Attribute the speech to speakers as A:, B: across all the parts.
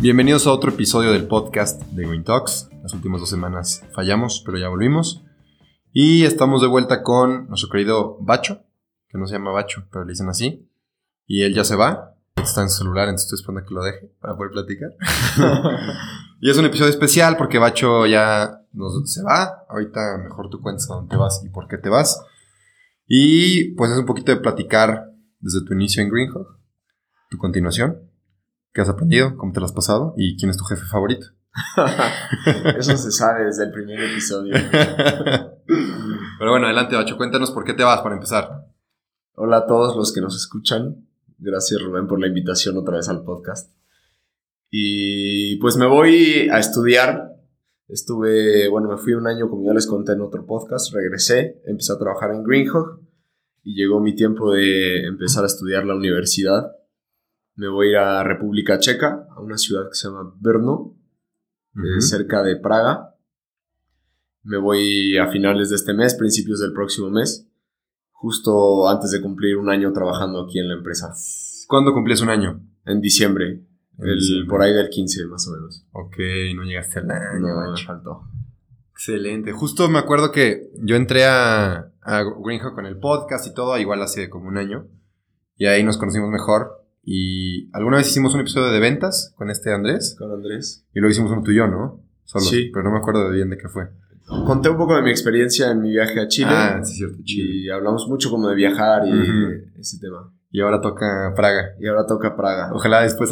A: Bienvenidos a otro episodio del podcast de Green Talks. Las últimas dos semanas fallamos, pero ya volvimos. Y estamos de vuelta con nuestro querido Bacho, que no se llama Bacho, pero le dicen así. Y él ya se va, está en su celular, entonces estoy esperando que lo deje para poder platicar. y es un episodio especial porque Bacho ya nos, se va. Ahorita mejor tú cuentas a dónde vas y por qué te vas. Y pues es un poquito de platicar desde tu inicio en Greenhawk, tu continuación ¿Qué has aprendido? ¿Cómo te lo has pasado? ¿Y quién es tu jefe favorito?
B: Eso se sabe desde el primer episodio.
A: Pero bueno, adelante, Bacho. Cuéntanos por qué te vas para empezar.
B: Hola a todos los que nos escuchan. Gracias, Rubén, por la invitación otra vez al podcast. Y pues me voy a estudiar. Estuve, bueno, me fui un año, como ya les conté en otro podcast. Regresé, empecé a trabajar en Greenhawk y llegó mi tiempo de empezar a estudiar la universidad me voy a ir a República Checa, a una ciudad que se llama Brno, eh, cerca de Praga. Me voy a finales de este mes, principios del próximo mes, justo antes de cumplir un año trabajando aquí en la empresa.
A: ¿Cuándo cumplías un año?
B: En disiembre, por ahí del 15 más o menos.
A: Ok, no llegaste al año.
B: No, me faltó.
A: Excelente. Justo me acuerdo que yo entré a, a Greenhawk con el podcast y todo, igual hace como un año. Y ahí nos conocimos mejor. Y alguna vez hicimos un episodio de ventas con este Andrés.
B: Con Andrés.
A: Y luego hicimos uno tuyo, ¿no? Solo. Sí. Pero no me acuerdo bien de qué fue.
B: Conté un poco de mi experiencia en mi viaje a Chile.
A: Ah, sí, cierto,
B: Chile. Y hablamos mucho como de viajar y ese tema.
A: Y ahora toca Praga.
B: Y ahora toca Praga.
A: Ojalá después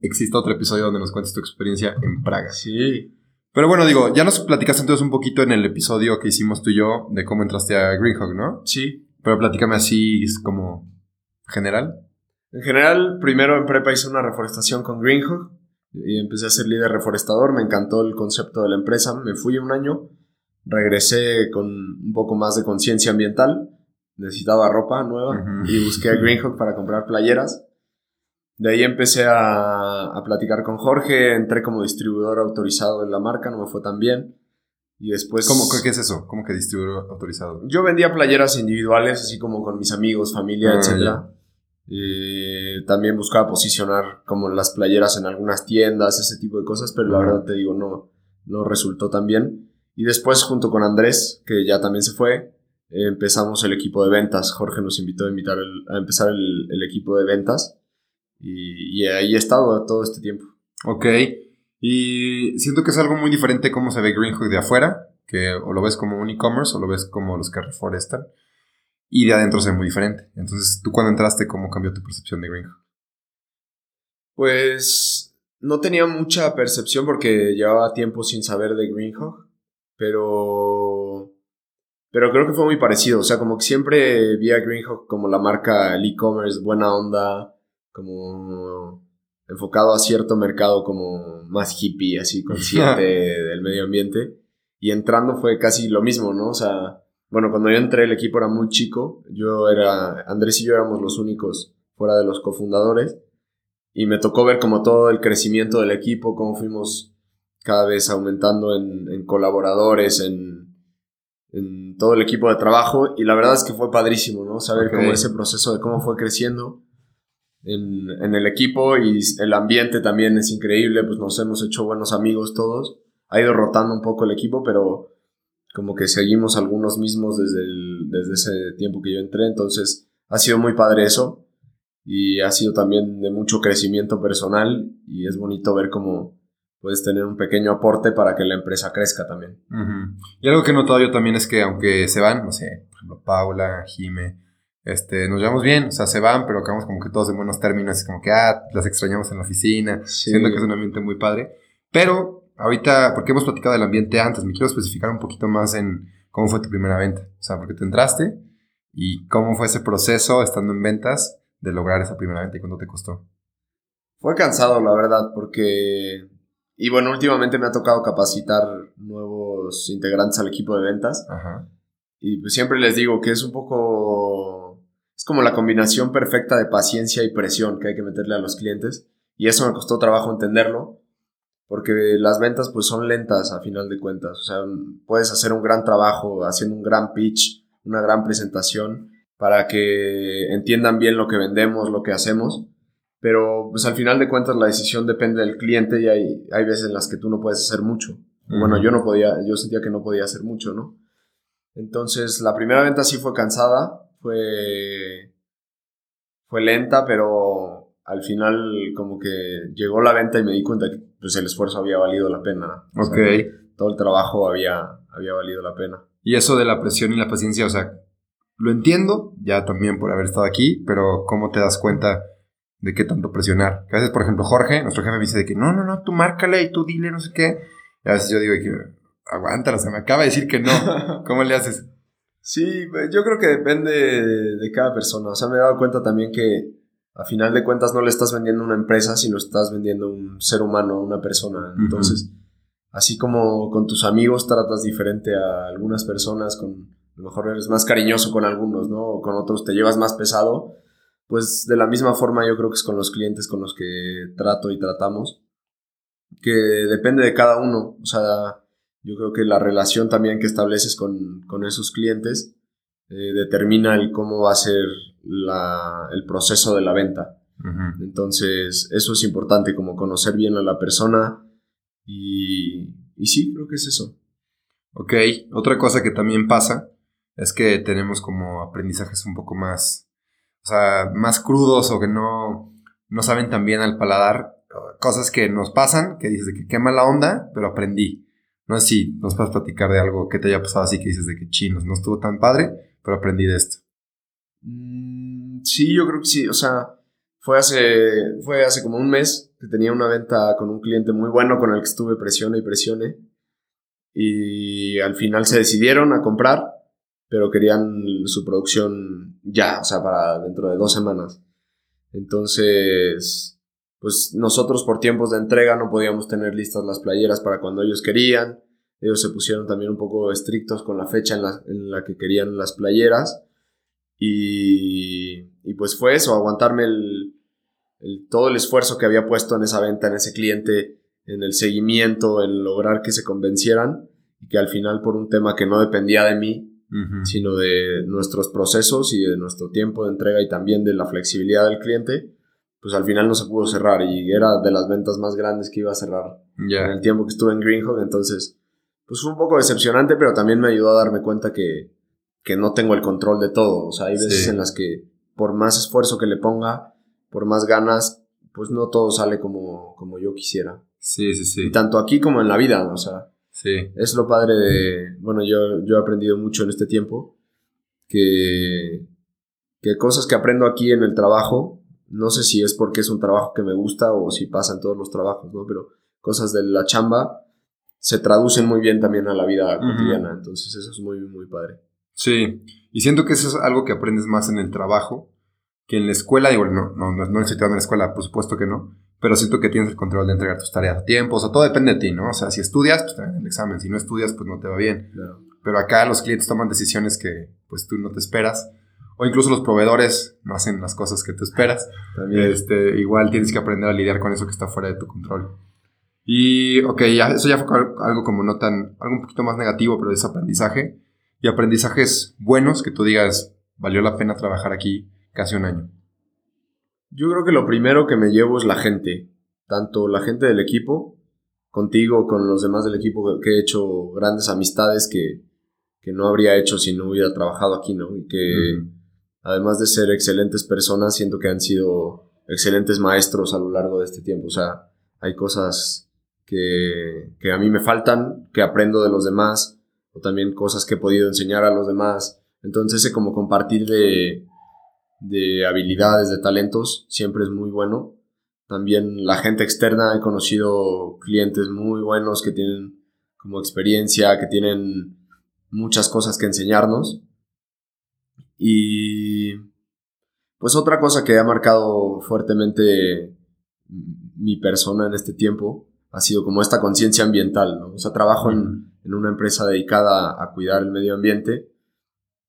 A: exista otro episodio donde nos cuentes tu experiencia en Praga.
B: Sí.
A: Pero bueno, digo, ya nos platicaste entonces un poquito en el episodio que hicimos tú y yo de cómo entraste a Greenhawk, ¿no?
B: Sí.
A: Pero platícame así como general.
B: En general, primero en prepa hice una reforestación con Greenhawk y empecé a ser líder reforestador. Me encantó el concepto de la empresa. Me fui un año, regresé con un poco más de conciencia ambiental. Necesitaba ropa nueva y busqué a Greenhawk para comprar playeras. De ahí empecé a, a, platicar con Jorge, entré como distribuidor autorizado en la marca, no me fue tan bien. Y después...
A: ¿Cómo, ¿Qué es eso? ¿Cómo que distribuidor autorizado?
B: Yo vendía playeras individuales, así como con mis amigos, familia, ah, etc. Eh, también buscaba posicionar como las playeras en algunas tiendas, ese tipo de cosas, pero la verdad te digo, no, no resultó tan bien. Y después, junto con Andrés, que ya también se fue, empezamos el equipo de ventas. Jorge nos invitó a, invitar a empezar el, equipo de ventas y, ahí he estado todo este tiempo.
A: Ok, y siento que es algo muy diferente cómo se ve Greenhook de afuera, que o lo ves como un e-commerce o lo ves como los que reforestan y de adentro se ve muy diferente. Entonces, ¿tú cuando entraste, cómo cambió tu percepción de Greenhawk?
B: Pues no tenía mucha percepción porque llevaba tiempo sin saber de Greenhawk, pero pero creo que fue muy parecido, o sea, como que siempre vi a Greenhawk como la marca el e-commerce buena onda, como enfocado a cierto mercado como más hippie, así consciente del medio ambiente. Y entrando fue casi lo mismo, ¿no? O sea, bueno, cuando yo entré el equipo era muy chico, yo era, Andrés y yo éramos los únicos fuera de los cofundadores. Y me tocó ver como todo el crecimiento del equipo, cómo fuimos cada vez aumentando en, colaboradores, en, en, todo el equipo de trabajo. Y la verdad es que fue padrísimo, ¿no? Saber cómo ese proceso de cómo fue creciendo en, en el equipo. Y el ambiente también es increíble, pues nos hemos hecho buenos amigos todos, ha ido rotando un poco el equipo, pero como que seguimos algunos mismos desde, desde ese tiempo que yo entré, entonces ha sido muy padre eso y ha sido también de mucho crecimiento personal y es bonito ver cómo puedes tener un pequeño aporte para que la empresa crezca también.
A: Y algo que he notado yo también es que aunque se van, no sé, por ejemplo, Paula, Jime, este, nos llevamos bien, o sea, se van, pero acabamos como que todos en buenos términos, es como que, ah, las extrañamos en la oficina, siendo que es un ambiente muy padre, pero ahorita, porque hemos platicado del ambiente antes, me quiero especificar un poquito más en cómo fue tu primera venta. O sea, porque te entraste y cómo fue ese proceso estando en ventas de lograr esa primera venta y cuánto te costó.
B: Fue cansado, la verdad, porque... Y bueno, últimamente me ha tocado capacitar nuevos integrantes al equipo de ventas.
A: Ajá.
B: Y pues siempre les digo que es un poco... Es como la combinación perfecta de paciencia y presión que hay que meterle a los clientes. Y eso me costó trabajo entenderlo, porque las ventas pues son lentas a final de cuentas. O sea, puedes hacer un gran trabajo haciendo un gran pitch, una gran presentación para que entiendan bien lo que vendemos, lo que hacemos. Pero pues al final de cuentas la decisión depende del cliente y hay, hay veces en las que tú no puedes hacer mucho. Bueno, yo no podía, yo sentía que no podía hacer mucho, ¿no? Entonces la primera venta sí fue cansada, fue, fue lenta, pero al final como que llegó la venta y me di cuenta que pues el esfuerzo había valido la pena. O
A: Ok.
B: sea, todo el trabajo había, había valido la pena.
A: Y eso de la presión y la paciencia, o sea, lo entiendo, ya también por haber estado aquí, pero ¿cómo te das cuenta de qué tanto presionar? Que a veces, por ejemplo, Jorge, nuestro jefe, me dice de que no, no, no, tú márcale y tú dile, no sé qué. Y a veces yo digo que aguántala, se me acaba de decir que no. ¿Cómo le haces?
B: Sí, pues, yo creo que depende de, de cada persona. O sea, me he dado cuenta también que a final de cuentas no le estás vendiendo una empresa, sino estás vendiendo un ser humano, una persona. Entonces, así como con tus amigos tratas diferente a algunas personas, con, a lo mejor eres más cariñoso con algunos, ¿no? O con otros te llevas más pesado. Pues de la misma forma yo creo que es con los clientes con los que trato y tratamos. Que depende de cada uno. O sea, yo creo que la relación también que estableces con, con esos clientes eh, determina el cómo va a ser la- el proceso de la venta. Entonces, eso es importante, como conocer bien a la persona y, y sí, creo que es eso.
A: Ok, otra cosa que también pasa es que tenemos como aprendizajes un poco más, o sea, más crudos o que no, no saben tan bien al paladar. Cosas que nos pasan, que dices de que qué mala onda, pero aprendí. No sé si nos puedes platicar de algo que te haya pasado así que dices de que chinos, no estuvo tan padre, pero aprendí de esto.
B: Mm, sí, yo creo que sí. O sea, fue hace, fue hace como un mes que tenía una venta con un cliente muy bueno con el que estuve presione y presione. Y al final se decidieron a comprar, pero querían su producción ya, o sea, para dentro de dos semanas. Entonces, pues nosotros por tiempos de entrega no podíamos tener listas las playeras para cuando ellos querían. Ellos se pusieron también un poco estrictos con la fecha en la, en la que querían las playeras. Y, y pues fue eso, aguantarme el, el- todo el esfuerzo que había puesto en esa venta, en ese cliente, en el seguimiento, en lograr que se convencieran y que al final por un tema que no dependía de mí, sino de nuestros procesos y de nuestro tiempo de entrega y también de la flexibilidad del cliente, pues al final no se pudo cerrar y era de las ventas más grandes que iba a cerrar en
A: Ya.
B: el tiempo que estuve en Greenhawk, entonces pues fue un poco decepcionante, pero también me ayudó a darme cuenta que, que no tengo el control de todo, o sea, hay veces
A: Sí.
B: en las que por más esfuerzo que le ponga, por más ganas, pues no todo sale como, como yo quisiera.
A: Sí, sí, sí.
B: Y tanto aquí como en la vida, o sea,
A: Sí.
B: es lo padre de, bueno, yo, yo he aprendido mucho en este tiempo, que, que cosas que aprendo aquí en el trabajo, no sé si es porque es un trabajo que me gusta o si pasa en todos los trabajos, ¿no? Pero cosas de la chamba se traducen muy bien también a la vida cotidiana, entonces eso es muy, muy padre.
A: Sí, y siento que eso es algo que aprendes más en el trabajo que en la escuela. Digo, no, no, no, no estoy tirando en la escuela, por supuesto que no, pero siento que tienes el control de entregar tus tareas a tiempo, o sea, todo depende de ti, ¿no? O sea, si estudias, pues te dan el examen, si no estudias, pues no te va bien.
B: Claro.
A: Pero acá los clientes toman decisiones que pues tú no te esperas, o incluso los proveedores no hacen las cosas que tú esperas.
B: También.
A: Este, igual tienes que aprender a lidiar con eso que está fuera de tu control. Y, ok, ya, eso ya fue al- algo como no tan, algo un poquito más negativo, pero es aprendizaje. Y aprendizajes buenos que tú digas, valió la pena trabajar aquí casi un año.
B: Yo creo que lo primero que me llevo es la gente, tanto la gente del equipo, contigo, con los demás del equipo que he hecho grandes amistades que, que no habría hecho si no hubiera trabajado aquí, ¿no? Y que
A: Ujú.
B: además de ser excelentes personas, siento que han sido excelentes maestros a lo largo de este tiempo. O sea, hay cosas que, que a mí me faltan, que aprendo de los demás, o también cosas que he podido enseñar a los demás. Entonces, ese como compartir de, de habilidades, de talentos, siempre es muy bueno. También la gente externa, he conocido clientes muy buenos que tienen como experiencia, que tienen muchas cosas que enseñarnos. Y pues otra cosa que ha marcado fuertemente mi persona en este tiempo ha sido como esta conciencia ambiental, ¿no? O sea, trabajo en, en, una empresa dedicada a cuidar el medio ambiente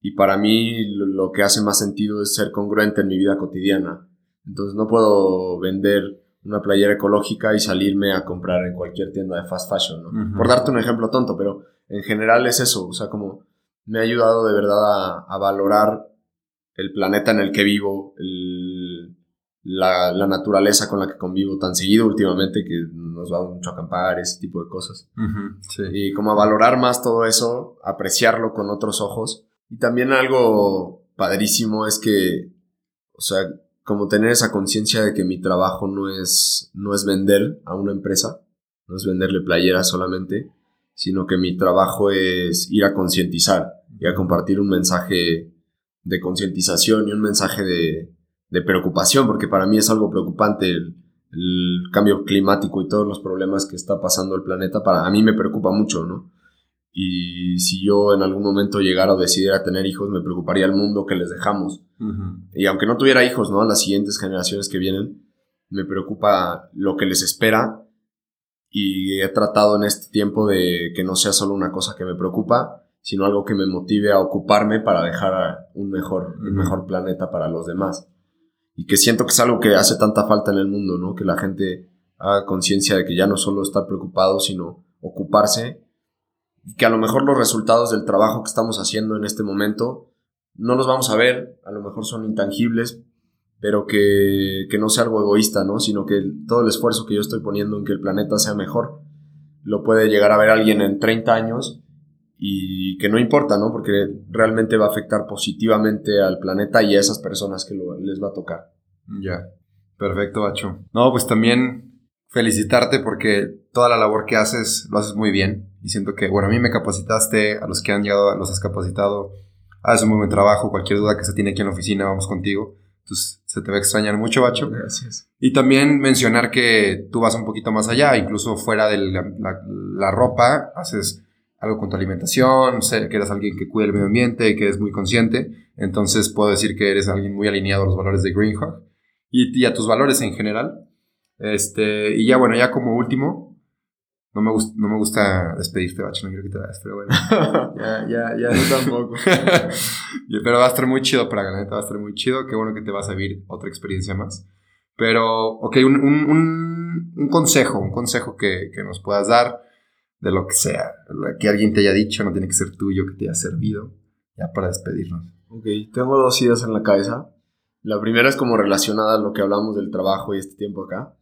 B: y para mí lo, que hace más sentido es ser congruente en mi vida cotidiana. Entonces no puedo vender una playera ecológica y salirme a comprar en cualquier tienda de fast fashion, ¿no? Por darte un ejemplo tonto, pero en general es eso, o sea, como me ha ayudado de verdad a, a valorar el planeta en el que vivo, el, la, la, naturaleza con la que convivo tan seguido últimamente, que nos va mucho a acampar, ese tipo de cosas. sí. Y como a valorar más todo eso, apreciarlo con otros ojos. Y también algo padrísimo es que, o sea, como tener esa conciencia de que mi trabajo no es, no es vender a una empresa, no es venderle playeras solamente, sino que mi trabajo es ir a concientizar y a compartir un mensaje de concientización y un mensaje de, de preocupación, porque para mí es algo preocupante el, cambio climático y todos los problemas que está pasando el planeta, para a mí me preocupa mucho, ¿no? Y si yo en algún momento llegara o decidiera tener hijos, me preocuparía el mundo que les dejamos. Y aunque no tuviera hijos, ¿no? A las siguientes generaciones que vienen, me preocupa lo que les espera. Y he tratado en este tiempo de que no sea solo una cosa que me preocupa, sino algo que me motive a ocuparme para dejar un mejor, un mejor planeta para los demás y que siento que es algo que hace tanta falta en el mundo, ¿no? Que la gente haga conciencia de que ya no solo estar preocupado, sino ocuparse y que a lo mejor los resultados del trabajo que estamos haciendo en este momento no los vamos a ver, a lo mejor son intangibles, pero que, que no sea algo egoísta, ¿no? Sino que todo el esfuerzo que yo estoy poniendo en que el planeta sea mejor lo puede llegar a ver alguien en 30 años y que no importa, ¿no? Porque realmente va a afectar positivamente al planeta y a esas personas que les va a tocar.
A: Ya, perfecto, Bacho. No, pues también felicitarte porque toda la labor que haces lo haces muy bien y siento que, bueno, a mí me capacitaste, a los que han llegado los has capacitado, haces un muy buen trabajo, cualquier duda que se tiene aquí en la oficina, vamos contigo. Entonces, se te va a extrañar mucho, Bacho.
B: Gracias.
A: Y también mencionar que tú vas un poquito más allá, incluso fuera de la ropa, haces algo con tu alimentación, sé que eres alguien que cuida el medio ambiente, y que eres muy consciente, entonces puedo decir que eres alguien muy alineado a los valores de Greenhawk y, a tus valores en general. Este, y ya bueno, ya como último, no me, no me gusta despedirte, Bach, no quiero que te vayas, pero bueno.
B: ya, ya, ya, yo tampoco.
A: pero va a estar muy chido para la va a estar muy chido, qué bueno que te vas a vivir otra experiencia más. Pero, ok, un, un, un consejo, un consejo que, que nos puedas dar de lo que sea, que alguien te haya dicho, no tiene que ser tuyo, que te haya servido, ya para despedirnos.
B: Ok, tengo dos ideas en la cabeza. La primera es como relacionada a lo que hablamos del trabajo y este tiempo acá,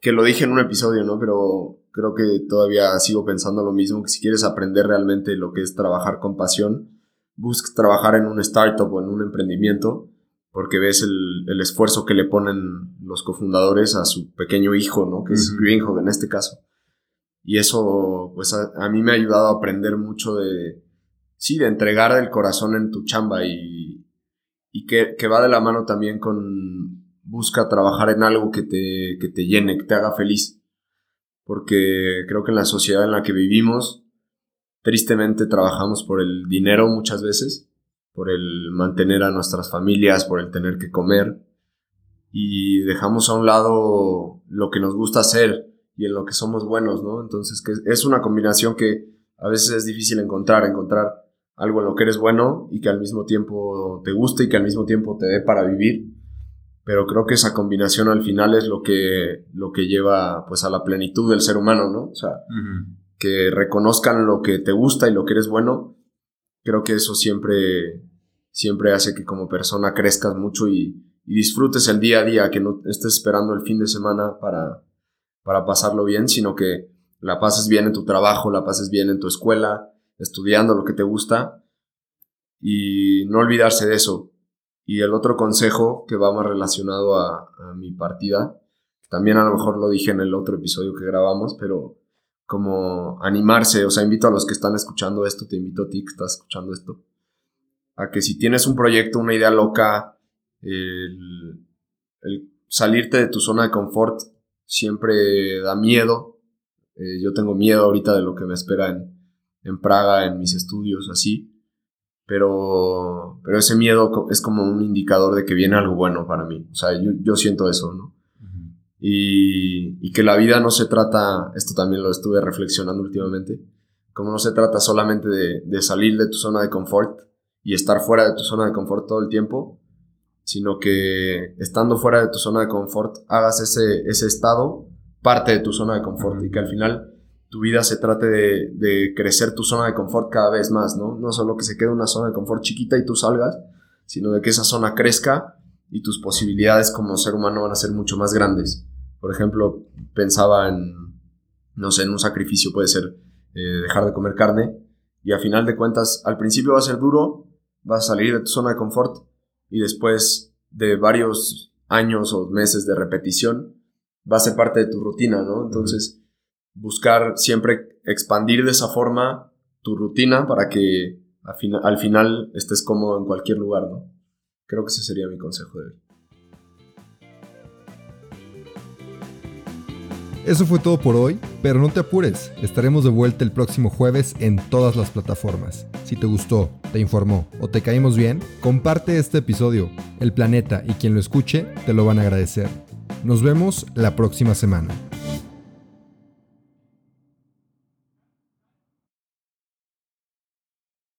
B: que lo dije en un episodio, ¿no? Pero creo que todavía sigo pensando lo mismo, que si quieres aprender realmente lo que es trabajar con pasión, busques trabajar en un startup o en un emprendimiento, porque ves el, el esfuerzo que le ponen los cofundadores a su pequeño hijo, ¿no? Que es Greenhog en este caso y eso, pues a, mí me ha ayudado a aprender mucho de, sí, de entregar el corazón en tu chamba y, y que, que, va de la mano también con busca trabajar en algo que te, que te llene, que te haga feliz. Porque creo que en la sociedad en la que vivimos, tristemente trabajamos por el dinero muchas veces, por el mantener a nuestras familias, por el tener que comer, y dejamos a un lado lo que nos gusta hacer y en lo que somos buenos, ¿no? Entonces, que es una combinación que a veces es difícil encontrar, encontrar algo en lo que eres bueno y que al mismo tiempo te guste y que al mismo tiempo te dé para vivir. Pero creo que esa combinación al final es lo que, lo que lleva pues a la plenitud del ser humano, ¿no? O sea, que reconozcan lo que te gusta y lo que eres bueno. Creo que eso siempre, siempre hace que como persona crezcas mucho y, y disfrutes el día a día, que no estés esperando el fin de semana para, para pasarlo bien, sino que la pases bien en tu trabajo, la pases bien en tu escuela, estudiando lo que te gusta y no olvidarse de eso. Y el otro consejo que va más relacionado a, mi partida, también a lo mejor lo dije en el otro episodio que grabamos, pero como animarse, o sea, invito a los que están escuchando esto, te invito a ti que estás escuchando esto, a que si tienes un proyecto, una idea loca, el salirte de tu zona de confort siempre da miedo. Eh, yo tengo miedo ahorita de lo que me espera en, en Praga, en mis estudios, así. Pero, pero ese miedo es como un indicador de que viene algo bueno para mí. O sea, yo, yo siento eso, ¿no? y, y que la vida no se trata, esto también lo estuve reflexionando últimamente, como no se trata solamente de, de salir de tu zona de confort y estar fuera de tu zona de confort todo el tiempo, sino que estando fuera de tu zona de confort hagas ese, ese estado parte de tu zona de confort y que al final tu vida se trate de, de, crecer tu zona de confort cada vez más, ¿no? No solo que se quede una zona de confort chiquita y tú salgas, sino de que esa zona crezca y tus posibilidades como ser humano van a ser mucho más grandes. Por ejemplo, pensaba en, no sé, en un sacrificio puede ser eh, dejar de comer carne y a final de cuentas al principio va a ser duro, vas a salir de tu zona de confort y después de varios años o meses de repetición va a ser parte de tu rutina, ¿no? Entonces, buscar siempre expandir de esa forma tu rutina para que al, final estés cómodo en cualquier lugar, ¿no? Creo que ese sería mi consejo de hoy.
C: Eso fue todo por hoy, pero no te apures, estaremos de vuelta el próximo jueves en todas las plataformas. Si te gustó, te informó o te caímos bien, comparte este episodio. El planeta y quien lo escuche te lo van a agradecer. Nos vemos la próxima semana.